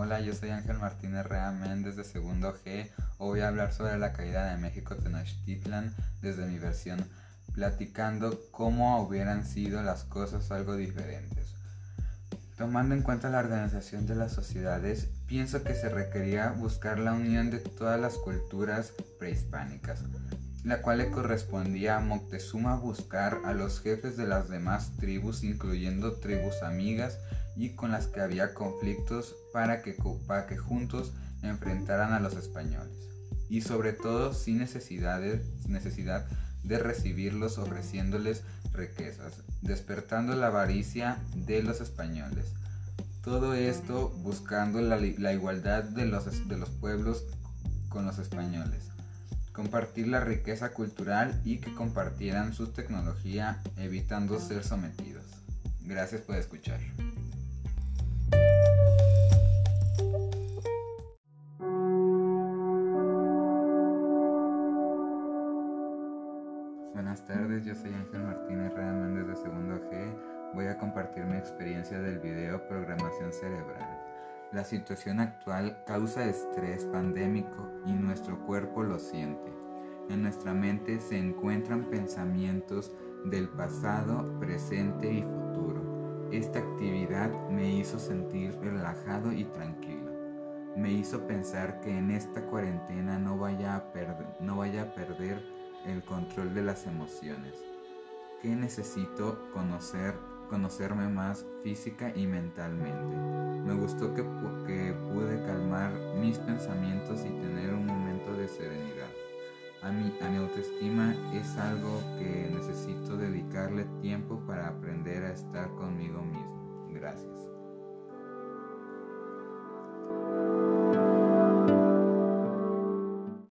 Hola, yo soy Ángel Martínez Rea Méndez de Segundo G. Hoy voy a hablar sobre la caída de México Tenochtitlan desde mi versión, platicando cómo hubieran sido las cosas algo diferentes. Tomando en cuenta la organización de las sociedades, pienso que se requería buscar la unión de todas las culturas prehispánicas, la cual le correspondía a Moctezuma buscar a los jefes de las demás tribus, incluyendo tribus amigas y con las que había conflictos para que, para que juntos enfrentaran a los españoles, y sobre todo sin necesidad de, necesidad de recibirlos ofreciéndoles riquezas, despertando la avaricia de los españoles. Todo esto buscando la, la igualdad de los, de los pueblos con los españoles compartir la riqueza cultural y que compartieran su tecnología evitando ser sometidos. Gracias por escuchar. Buenas tardes, yo soy Ángel Martínez Méndez de Segundo G. Voy a compartir mi experiencia del video Programación Cerebral. La situación actual causa estrés pandémico y nuestro cuerpo lo siente. En nuestra mente se encuentran pensamientos del pasado, presente y futuro. Esta actividad me hizo sentir relajado y tranquilo. Me hizo pensar que en esta cuarentena no vaya a, no vaya a perder el control de las emociones. Que necesito conocer, conocerme más física y mentalmente. Me gustó que, que pude calmar mis pensamientos y tener un momento de serenidad. A mi, a mi autoestima es algo que necesito dedicarle tiempo para aprender a estar conmigo mismo. Gracias.